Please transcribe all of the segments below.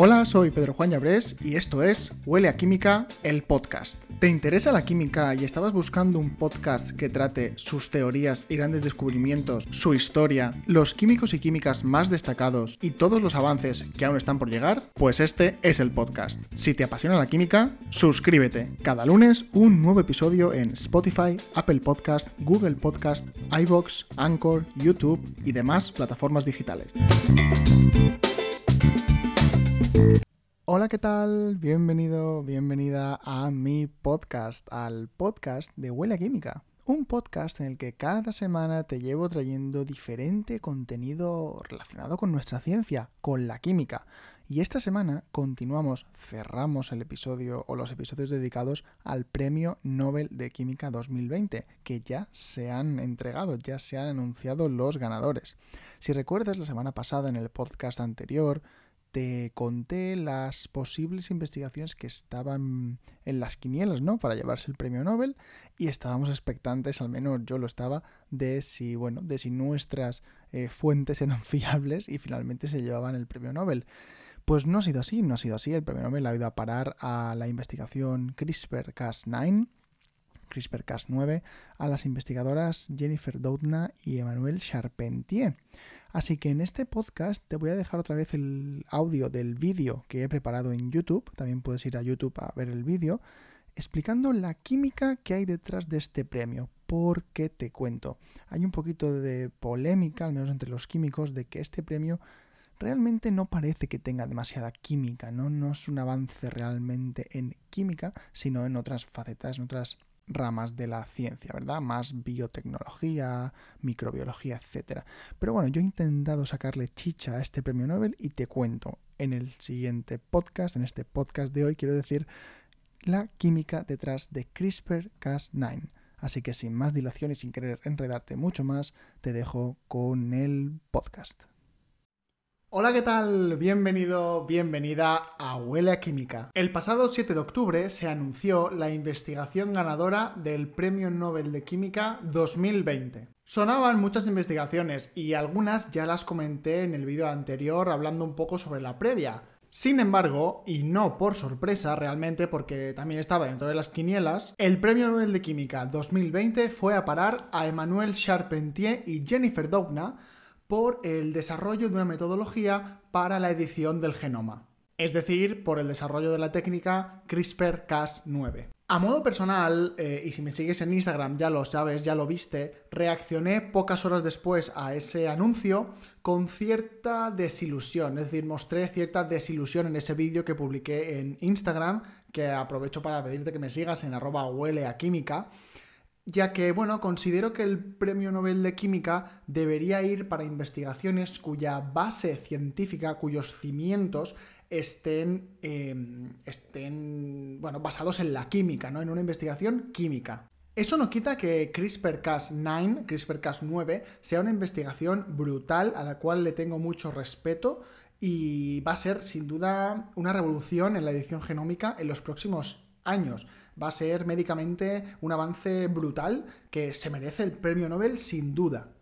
Hola, soy Pedro Juan Llabrés y esto es Huele a Química, el podcast. ¿Te interesa la química y estabas buscando un podcast que trate sus teorías y grandes descubrimientos, su historia, los químicos y químicas más destacados y todos los avances que aún están por llegar? Pues este es el podcast. Si te apasiona la química, suscríbete. Cada lunes un nuevo episodio en Spotify, Apple Podcast, Google Podcast, iVoox, Anchor, YouTube y demás plataformas digitales. Hola, ¿qué tal? Bienvenido, bienvenida a mi podcast, al podcast de Huele a Química. Un podcast en el que cada semana te llevo trayendo diferente contenido relacionado con nuestra ciencia, con la química. Y esta semana continuamos, cerramos el episodio o los episodios dedicados al Premio Nobel de Química 2020, que ya se han entregado, ya se han anunciado los ganadores. Si recuerdas, la semana pasada en el podcast anterior te conté las posibles investigaciones que estaban en las quinielas, ¿no? Para llevarse el premio Nobel y estábamos expectantes, al menos yo lo estaba, de si, bueno, de si nuestras eh, fuentes eran fiables y finalmente se llevaban el premio Nobel. Pues no ha sido así, no ha sido así. El premio Nobel ha ido a parar a la investigación CRISPR-Cas9, CRISPR-Cas9, a las investigadoras Jennifer Doudna y Emmanuel Charpentier. Así que en este podcast te voy a dejar otra vez el audio del vídeo que he preparado en YouTube, también puedes ir a YouTube a ver el vídeo, explicando la química que hay detrás de este premio. Porque te cuento, hay un poquito de polémica, al menos entre los químicos, de que este premio realmente no parece que tenga demasiada química, ¿no? No es un avance realmente en química, sino en otras facetas, en otras ramas de la ciencia, ¿verdad? Más biotecnología, microbiología, etc. Pero bueno, yo he intentado sacarle chicha a este premio Nobel y te cuento en el siguiente podcast, en este podcast de hoy, quiero decir, la química detrás de CRISPR-Cas9. Así que sin más dilación y sin querer enredarte mucho más, te dejo con el podcast. Hola, ¿qué tal? Bienvenido, bienvenida a Huele a Química. El pasado 7 de octubre se anunció la investigación ganadora del Premio Nobel de Química 2020. Sonaban muchas investigaciones y algunas ya las comenté en el vídeo anterior hablando un poco sobre la previa. Sin embargo, y no por sorpresa realmente porque también estaba dentro de las quinielas, el Premio Nobel de Química 2020 fue a parar a Emmanuel Charpentier y Jennifer Doudna por el desarrollo de una metodología para la edición del genoma, es decir, por el desarrollo de la técnica CRISPR-Cas9. A modo personal, eh, y si me sigues en Instagram ya lo sabes, ya lo viste, reaccioné pocas horas después a ese anuncio con cierta desilusión, es decir, mostré cierta desilusión en ese vídeo que publiqué en Instagram, que aprovecho para pedirte que me sigas en arroba huele química ya que, bueno, considero que el Premio Nobel de Química debería ir para investigaciones cuya base científica, cuyos cimientos estén, em, estén bueno, basados en la química, ¿no? En una investigación química. Eso no quita que CRISPR-Cas9, CRISPR-Cas9, sea una investigación brutal a la cual le tengo mucho respeto y va a ser sin duda una revolución en la edición genómica en los próximos años va a ser médicamente un avance brutal que se merece el premio Nobel sin duda.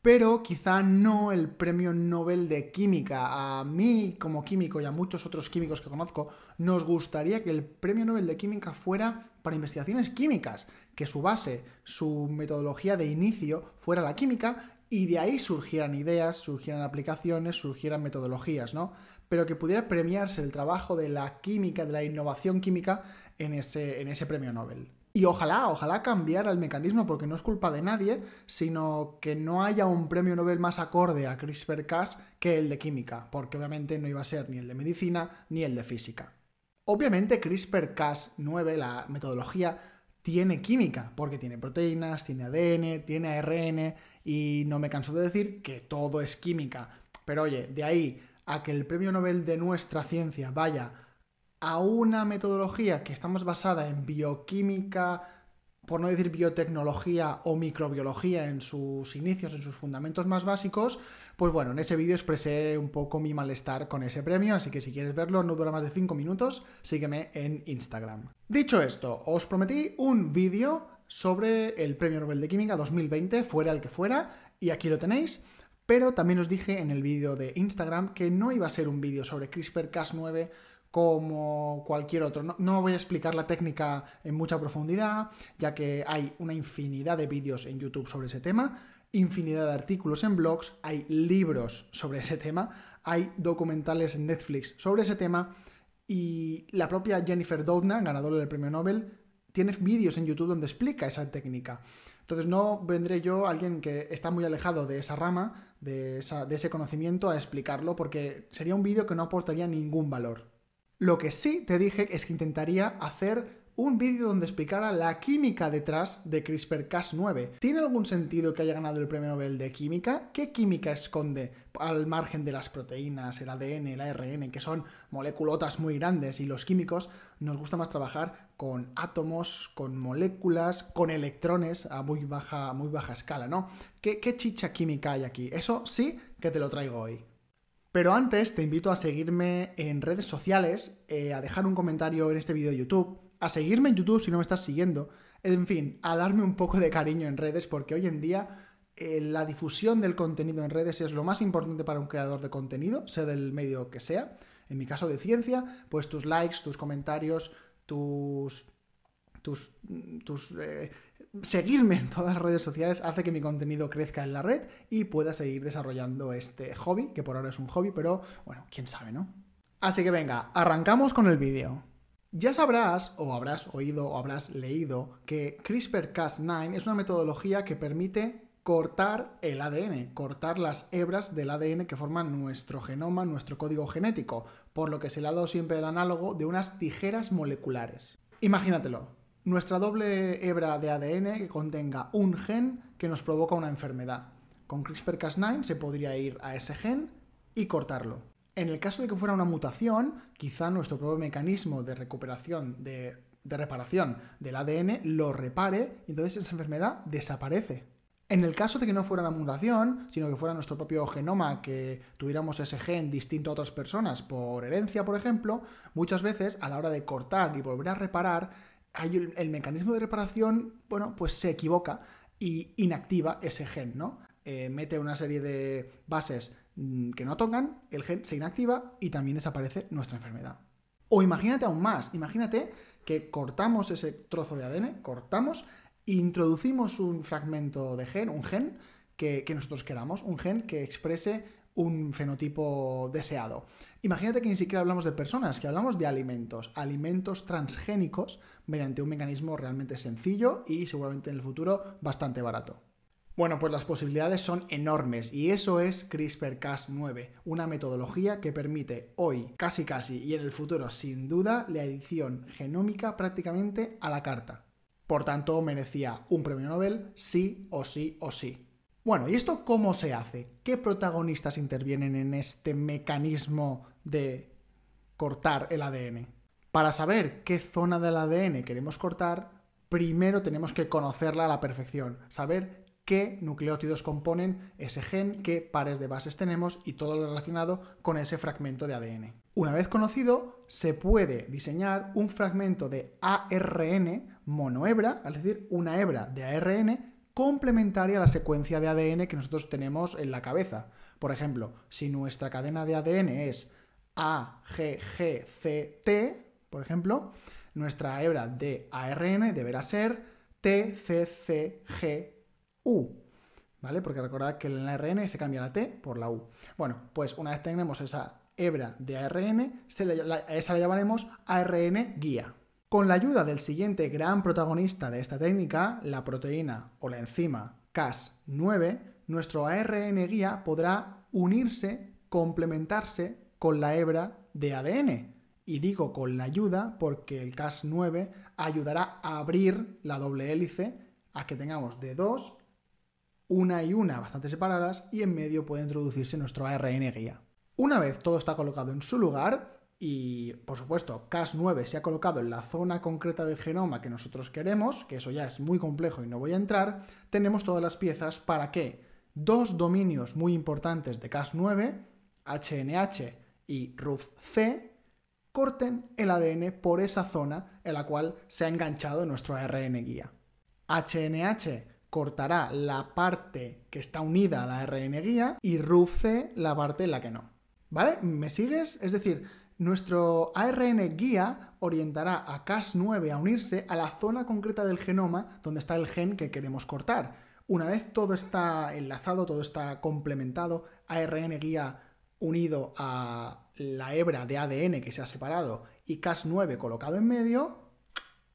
Pero quizá no el premio Nobel de Química. A mí, como químico y a muchos otros químicos que conozco, nos gustaría que el premio Nobel de Química fuera para investigaciones químicas, que su base, su metodología de inicio fuera la química y de ahí surgieran ideas, surgieran aplicaciones, surgieran metodologías, ¿no? Pero que pudiera premiarse el trabajo de la química, de la innovación química en ese, en ese premio Nobel. Y ojalá, ojalá cambiara el mecanismo, porque no es culpa de nadie, sino que no haya un premio Nobel más acorde a CRISPR-Cas que el de química, porque obviamente no iba a ser ni el de medicina ni el de física. Obviamente CRISPR-Cas9, la metodología, tiene química, porque tiene proteínas, tiene ADN, tiene ARN, y no me canso de decir que todo es química. Pero oye, de ahí a que el premio Nobel de nuestra ciencia vaya a una metodología que está más basada en bioquímica, por no decir biotecnología o microbiología en sus inicios, en sus fundamentos más básicos, pues bueno, en ese vídeo expresé un poco mi malestar con ese premio, así que si quieres verlo, no dura más de 5 minutos, sígueme en Instagram. Dicho esto, os prometí un vídeo sobre el Premio Nobel de Química 2020, fuera el que fuera, y aquí lo tenéis. Pero también os dije en el vídeo de Instagram que no iba a ser un vídeo sobre CRISPR-Cas9 como cualquier otro. No, voy a explicar la técnica en mucha profundidad, ya que hay una infinidad de vídeos en YouTube sobre ese tema, infinidad de artículos en blogs, hay libros sobre ese tema, hay documentales en Netflix sobre ese tema y la propia Jennifer Doudna, ganadora del premio Nobel, tiene vídeos en YouTube donde explica esa técnica. Entonces no vendré yo, alguien que está muy alejado de esa rama, de, de ese conocimiento, a explicarlo porque sería un vídeo que no aportaría ningún valor. Lo que sí te dije es que intentaría hacer un vídeo donde explicara la química detrás de CRISPR-Cas9. ¿Tiene algún sentido que haya ganado el premio Nobel de Química? ¿Qué química esconde al margen de las proteínas, el ADN, el ARN, que son moléculotas muy grandes y los químicos nos gusta más trabajar con átomos, con moléculas, con electrones a muy baja, muy baja escala, ¿no? ¿Qué, ¿Qué chicha química hay aquí? Eso sí que te lo traigo hoy. Pero antes te invito a seguirme en redes sociales, eh, a dejar un comentario en este vídeo de YouTube, a seguirme en YouTube si no me estás siguiendo, en fin, a darme un poco de cariño en redes porque hoy en día eh, la difusión del contenido en redes es lo más importante para un creador de contenido, sea del medio que sea. En mi caso de ciencia, pues tus likes, tus comentarios, tus tus, tus eh, seguirme en todas las redes sociales hace que mi contenido crezca en la red y pueda seguir desarrollando este hobby, que por ahora es un hobby, pero bueno, quién sabe, ¿no? Así que venga, arrancamos con el vídeo. Ya sabrás, o habrás oído, o habrás leído, que CRISPR-Cas9 es una metodología que permite cortar el ADN, cortar las hebras del ADN que forman nuestro genoma, nuestro código genético, por lo que se le ha dado siempre el análogo de unas tijeras moleculares. Imagínatelo, nuestra doble hebra de ADN que contenga un gen que nos provoca una enfermedad. Con CRISPR-Cas9 se podría ir a ese gen y cortarlo. En el caso de que fuera una mutación, quizá nuestro propio mecanismo de recuperación, de, reparación del ADN lo repare y entonces esa enfermedad desaparece. En el caso de que no fuera una mutación, sino que fuera nuestro propio genoma, que tuviéramos ese gen distinto a otras personas por herencia, por ejemplo, muchas veces a la hora de cortar y volver a reparar, el, mecanismo de reparación, bueno, pues se equivoca y inactiva ese gen, ¿no? Eh, mete una serie de bases mm, que no tocan, el gen se inactiva y también desaparece nuestra enfermedad. O imagínate aún más, imagínate que cortamos ese trozo de ADN, cortamos e introducimos un fragmento de gen, un gen que, que nosotros queramos, un gen que exprese un fenotipo deseado. Imagínate que ni siquiera hablamos de personas, que hablamos de alimentos, alimentos transgénicos mediante un mecanismo realmente sencillo y seguramente en el futuro bastante barato. Bueno, pues las posibilidades son enormes y eso es CRISPR-Cas9, una metodología que permite hoy, casi casi y en el futuro sin duda, la edición genómica prácticamente a la carta. Por tanto, merecía un premio Nobel sí o sí o sí. Bueno, ¿y esto cómo se hace? ¿Qué protagonistas intervienen en este mecanismo de cortar el ADN? Para saber qué zona del ADN queremos cortar, primero tenemos que conocerla a la perfección, saber qué nucleótidos componen ese gen, qué pares de bases tenemos y todo lo relacionado con ese fragmento de ADN. Una vez conocido, se puede diseñar un fragmento de ARN monohebra, es decir, una hebra de ARN complementaria a la secuencia de ADN que nosotros tenemos en la cabeza. Por ejemplo, si nuestra cadena de ADN es A, G, G, C, T, por ejemplo, nuestra hebra de ARN deberá ser T, C, C, G, U. ¿Vale? Porque recordad que en el ARN se cambia la T por la U. Bueno, pues una vez tenemos esa hebra de ARN, esa la llamaremos ARN guía. Con la ayuda del siguiente gran protagonista de esta técnica, la proteína o la enzima Cas9, nuestro ARN guía podrá unirse, complementarse con la hebra de ADN. Y digo con la ayuda porque el Cas9 ayudará a abrir la doble hélice a que tengamos de dos, una y una bastante separadas, y en medio puede introducirse nuestro ARN guía. Una vez todo está colocado en su lugar, y, por supuesto, Cas9 se ha colocado en la zona concreta del genoma que nosotros queremos, que eso ya es muy complejo y no voy a entrar, tenemos todas las piezas para que dos dominios muy importantes de Cas9, HNH y RUFC, corten el ADN por esa zona en la cual se ha enganchado nuestro ARN guía. HNH cortará la parte que está unida a la ARN guía y RUBC la parte en la que no. ¿Vale? ¿Me sigues? Es decir, nuestro ARN guía orientará a Cas9 a unirse a la zona concreta del genoma donde está el gen que queremos cortar. Una vez todo está enlazado, todo está complementado, ARN guía unido a la hebra de ADN que se ha separado y Cas9 colocado en medio,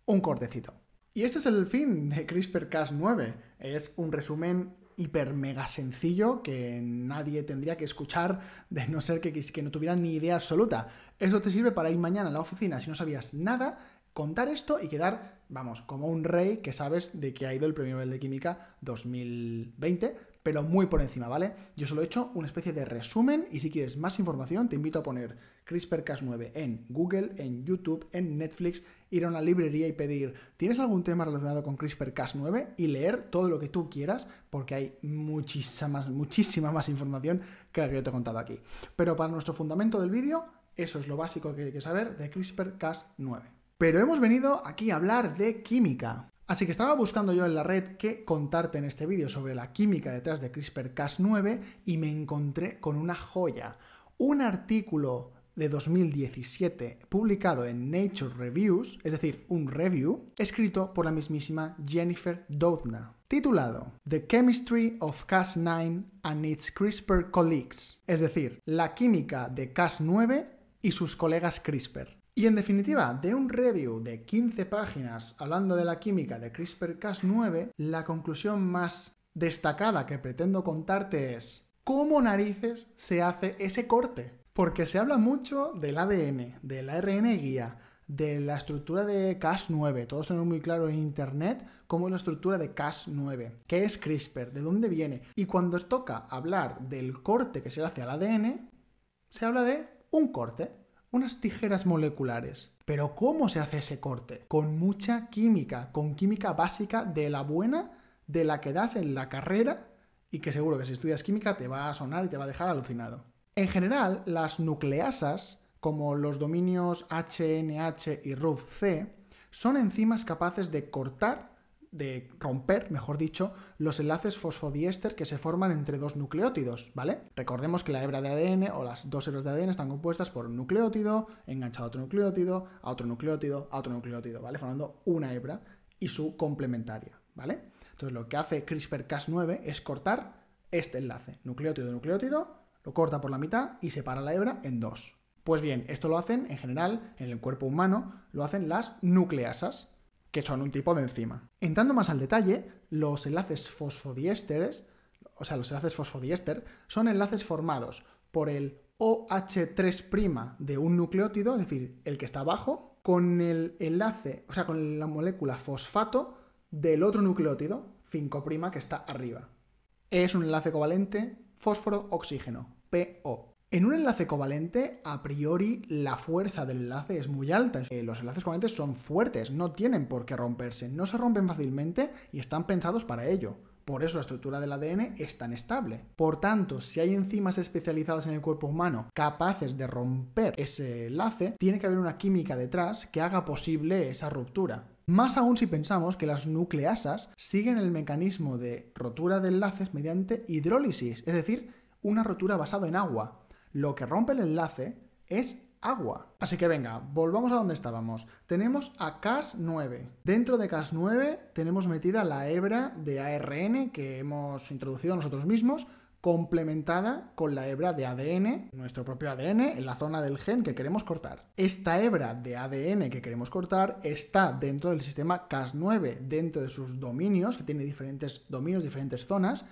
un cortecito. Y este es el fin de CRISPR-Cas9. Es un resumen hiper mega sencillo que nadie tendría que escuchar de no ser que, que no tuvieran ni idea absoluta. Eso te sirve para ir mañana a la oficina si no sabías nada, contar esto y quedar, vamos, como un rey que sabes de que ha ido el Premio Nobel de Química 2020 pero muy por encima, ¿vale? Yo solo he hecho una especie de resumen y si quieres más información te invito a poner CRISPR-Cas9 en Google, en YouTube, en Netflix, ir a una librería y pedir ¿tienes algún tema relacionado con CRISPR-Cas9? y leer todo lo que tú quieras porque hay muchísima muchísima más información que la que yo te he contado aquí. Pero para nuestro fundamento del vídeo, eso es lo básico que hay que saber de CRISPR-Cas9. Pero hemos venido aquí a hablar de química. Así que estaba buscando yo en la red qué contarte en este vídeo sobre la química detrás de CRISPR-Cas9 y me encontré con una joya. Un artículo de 2017 publicado en Nature Reviews, es decir, un review, escrito por la mismísima Jennifer Doudna, titulado The Chemistry of Cas9 and its CRISPR Colleagues, es decir, la química de Cas9 y sus colegas CRISPR. Y en definitiva, de un review de 15 páginas hablando de la química de CRISPR-Cas9, la conclusión más destacada que pretendo contarte es cómo narices se hace ese corte. Porque se habla mucho del ADN, del ARN guía, de la estructura de Cas9. Todos tenemos muy claro en Internet cómo es la estructura de Cas9. ¿Qué es CRISPR? ¿De dónde viene? Y cuando toca hablar del corte que se hace al ADN, se habla de un corte unas tijeras moleculares. Pero ¿cómo se hace ese corte? Con mucha química, con química básica de la buena, de la que das en la carrera y que seguro que si estudias química te va a sonar y te va a dejar alucinado. En general, las nucleasas, como los dominios HNH y RUBC, son enzimas capaces de cortar de romper, mejor dicho, los enlaces fosfodiéster que se forman entre dos nucleótidos, ¿vale? Recordemos que la hebra de ADN o las dos hebras de ADN están compuestas por un nucleótido enganchado a otro nucleótido, a otro nucleótido, a otro nucleótido, ¿vale? Formando una hebra y su complementaria, ¿vale? Entonces lo que hace CRISPR-Cas9 es cortar este enlace, nucleótido-nucleótido, lo corta por la mitad y separa la hebra en dos. Pues bien, esto lo hacen en general en el cuerpo humano, lo hacen las nucleasas, que son un' de enzima. Entrando más al detalle, los enlaces fosfodiésteres, o sea, los enlaces fosfodiéster, son enlaces formados por el OH3' de un nucleótido, es decir, el que está abajo, con el enlace, o sea, con la molécula fosfato del otro nucleótido, 5' que está arriba. Es un enlace covalente fósforo-oxígeno, PO. En un enlace covalente, a priori, la fuerza del enlace es muy alta. Eh, los enlaces covalentes son fuertes, no tienen por qué romperse, no se rompen fácilmente y están pensados para ello. Por eso la estructura del ADN es tan estable. Por tanto, si hay enzimas especializadas en el cuerpo humano capaces de romper ese enlace, tiene que haber una química detrás que haga posible esa ruptura. Más aún si pensamos que las nucleasas siguen el mecanismo de rotura de enlaces mediante hidrólisis, es decir, una rotura basada en agua lo que rompe el enlace es agua. Así que venga, volvamos a donde estábamos. Tenemos a Cas9. Dentro de Cas9 tenemos metida la hebra de ARN que hemos introducido nosotros mismos, complementada con la hebra de ADN, nuestro propio ADN, en la zona del gen que queremos cortar. Esta hebra de ADN que queremos cortar está dentro del sistema Cas9, dentro de sus dominios, que tiene diferentes dominios, diferentes zonas.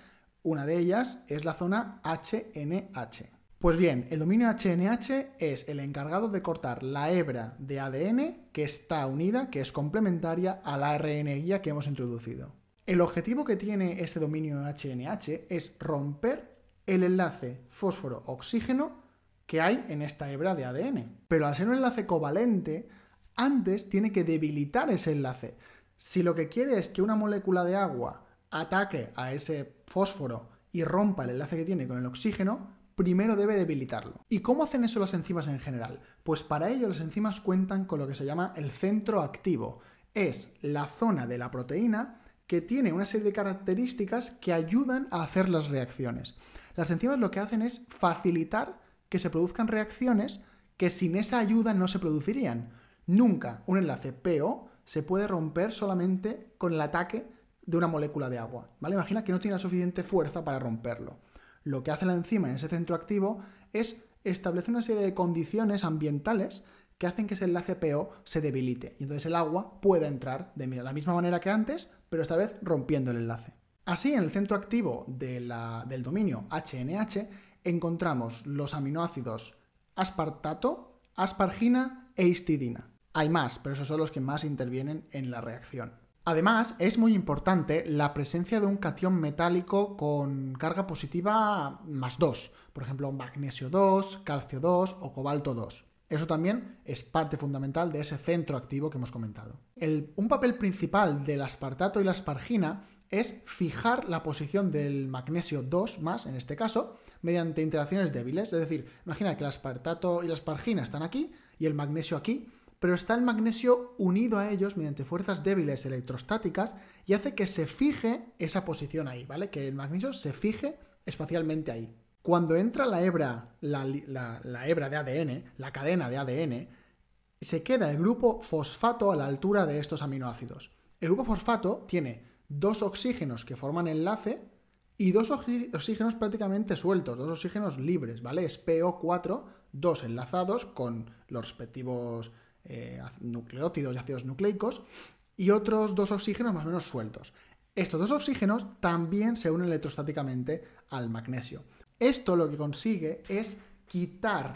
Una de ellas es la zona HNH. Pues bien, el dominio HNH es el encargado de cortar la hebra de ADN que está unida, que es complementaria a la ARN guía que hemos introducido. El objetivo que tiene este dominio HNH es romper el enlace fósforo-oxígeno que hay en esta hebra de ADN. Pero al ser un enlace covalente, antes tiene que debilitar ese enlace. Si lo que quiere es que una molécula de agua ataque a ese fósforo y rompa el enlace que tiene con el oxígeno, primero debe debilitarlo. ¿Y cómo hacen eso las enzimas en general? Pues para ello las enzimas cuentan con lo que se llama el centro activo. Es la zona de la proteína que tiene una serie de características que ayudan a hacer las reacciones. Las enzimas lo que hacen es facilitar que se produzcan reacciones que sin esa ayuda no se producirían. Nunca un enlace PO se puede romper solamente con el ataque de una molécula de agua. Imagina que no tiene la suficiente fuerza para romperlo. Lo que hace la enzima en ese centro activo es establecer una serie de condiciones ambientales que hacen que ese enlace PO se debilite y entonces el agua pueda entrar de la misma manera que antes, pero esta vez rompiendo el enlace. Así, en el centro activo del dominio HNH encontramos los aminoácidos aspartato, aspargina e histidina. Hay más, pero esos son los que más intervienen en la reacción. Además, es muy importante la presencia de un catión metálico con carga positiva más 2, por ejemplo, magnesio 2, calcio 2 o cobalto 2. Eso también es parte fundamental de ese centro activo que hemos comentado. un papel principal del aspartato y la aspargina es fijar la posición del magnesio 2 más, en este caso, mediante interacciones débiles. Es decir, imagina que el aspartato y la aspargina están aquí y el magnesio aquí, pero está el magnesio unido a ellos mediante fuerzas débiles electrostáticas y hace que se fije esa posición ahí, ¿vale? Que el magnesio se fije espacialmente ahí. Cuando entra la hebra, la, hebra de ADN, la cadena de ADN, se queda el grupo fosfato a la altura de estos aminoácidos. El grupo fosfato tiene dos oxígenos que forman enlace y dos oxígenos prácticamente sueltos, dos oxígenos libres, ¿vale? Es PO4, dos enlazados con los respectivos eh, nucleótidos y ácidos nucleicos, y otros dos oxígenos más o menos sueltos. Estos dos oxígenos también se unen electrostáticamente al magnesio. Esto lo que consigue es quitar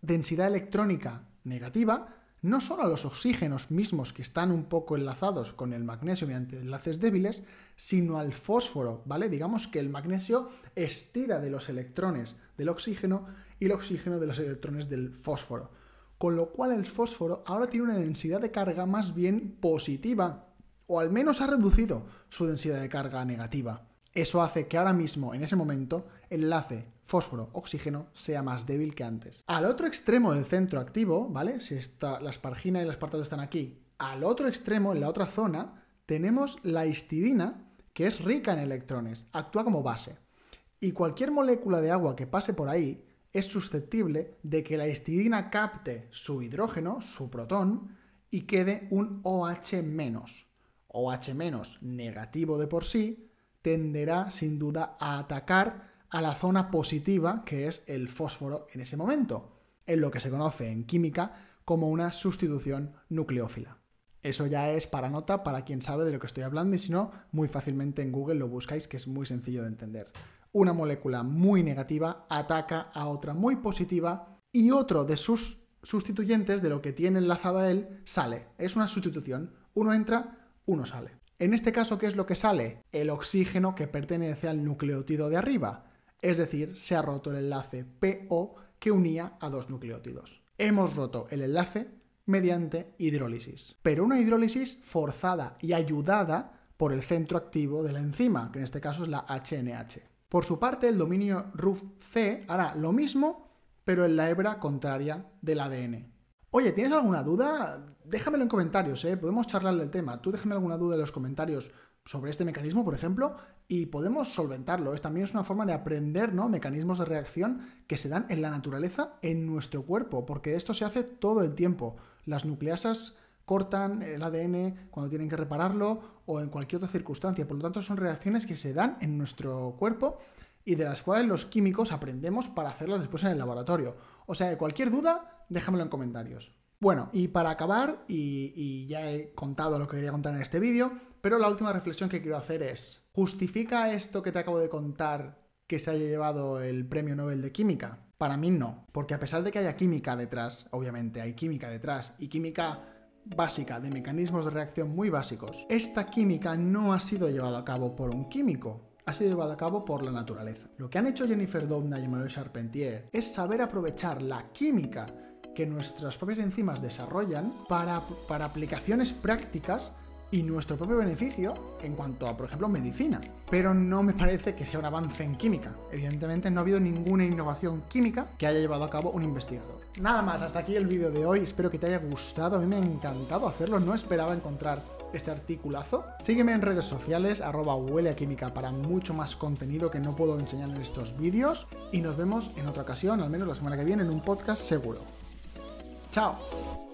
densidad electrónica negativa no solo a los oxígenos mismos que están un poco enlazados con el magnesio mediante enlaces débiles, sino al fósforo, ¿vale? Digamos que el magnesio estira de los electrones del oxígeno y el oxígeno de los electrones del fósforo. Con lo cual el fósforo ahora tiene una densidad de carga más bien positiva, o al menos ha reducido su densidad de carga negativa. Eso hace que ahora mismo, en ese momento, el enlace fósforo-oxígeno sea más débil que antes. Al otro extremo del centro activo, ¿vale? Si está, la aspargina y el aspartato están aquí, al otro extremo, en la otra zona, tenemos la histidina, que es rica en electrones, actúa como base. Y cualquier molécula de agua que pase por ahí es susceptible de que la histidina capte su hidrógeno, su protón, y quede un OH-. OH- negativo de por sí, tenderá sin duda a atacar a la zona positiva que es el fósforo en ese momento, en lo que se conoce en química como una sustitución nucleófila. Eso ya es para nota para quien sabe de lo que estoy hablando y si no, muy fácilmente en Google lo buscáis que es muy sencillo de entender. Una molécula muy negativa ataca a otra muy positiva y otro de sus sustituyentes de lo que tiene enlazado a él sale. Es una sustitución. Uno entra, uno sale. En este caso, ¿qué es lo que sale? El oxígeno que pertenece al nucleótido de arriba. Es decir, se ha roto el enlace PO que unía a dos nucleótidos. Hemos roto el enlace mediante hidrólisis. Pero una hidrólisis forzada y ayudada por el centro activo de la enzima, que en este caso es la HNH. Por su parte, el dominio RUF-C hará lo mismo, pero en la hebra contraria del ADN. Oye, ¿tienes alguna duda? Déjamelo en comentarios, ¿eh? Podemos charlar del tema. Tú déjame alguna duda en los comentarios sobre este mecanismo, por ejemplo, y podemos solventarlo. Es, también es una forma de aprender ¿no? mecanismos de reacción que se dan en la naturaleza, en nuestro cuerpo, porque esto se hace todo el tiempo. Las nucleasas cortan el ADN cuando tienen que repararlo o en cualquier otra circunstancia. Por lo tanto, son reacciones que se dan en nuestro cuerpo y de las cuales los químicos aprendemos para hacerlas después en el laboratorio. O sea, cualquier duda, déjamelo en comentarios. Bueno, y para acabar, y, ya he contado lo que quería contar en este vídeo, pero la última reflexión que quiero hacer es, ¿justifica esto que te acabo de contar que se haya llevado el Premio Nobel de Química? Para mí no, porque a pesar de que haya química detrás, obviamente hay química detrás, y química básica de mecanismos de reacción muy básicos, esta química no ha sido llevada a cabo por un químico, ha sido llevado a cabo por la naturaleza. Lo que han hecho Jennifer Doudna y Emmanuel Charpentier es saber aprovechar la química que nuestras propias enzimas desarrollan para, para aplicaciones prácticas y nuestro propio beneficio en cuanto a, por ejemplo, medicina. Pero no me parece que sea un avance en química. Evidentemente no ha habido ninguna innovación química que haya llevado a cabo un investigador. Nada más, hasta aquí el vídeo de hoy. Espero que te haya gustado. A mí me ha encantado hacerlo. No esperaba encontrar este articulazo. Sígueme en redes sociales, arroba huele a química para mucho más contenido que no puedo enseñar en estos vídeos. Y nos vemos en otra ocasión, al menos la semana que viene, en un podcast seguro. ¡Chao!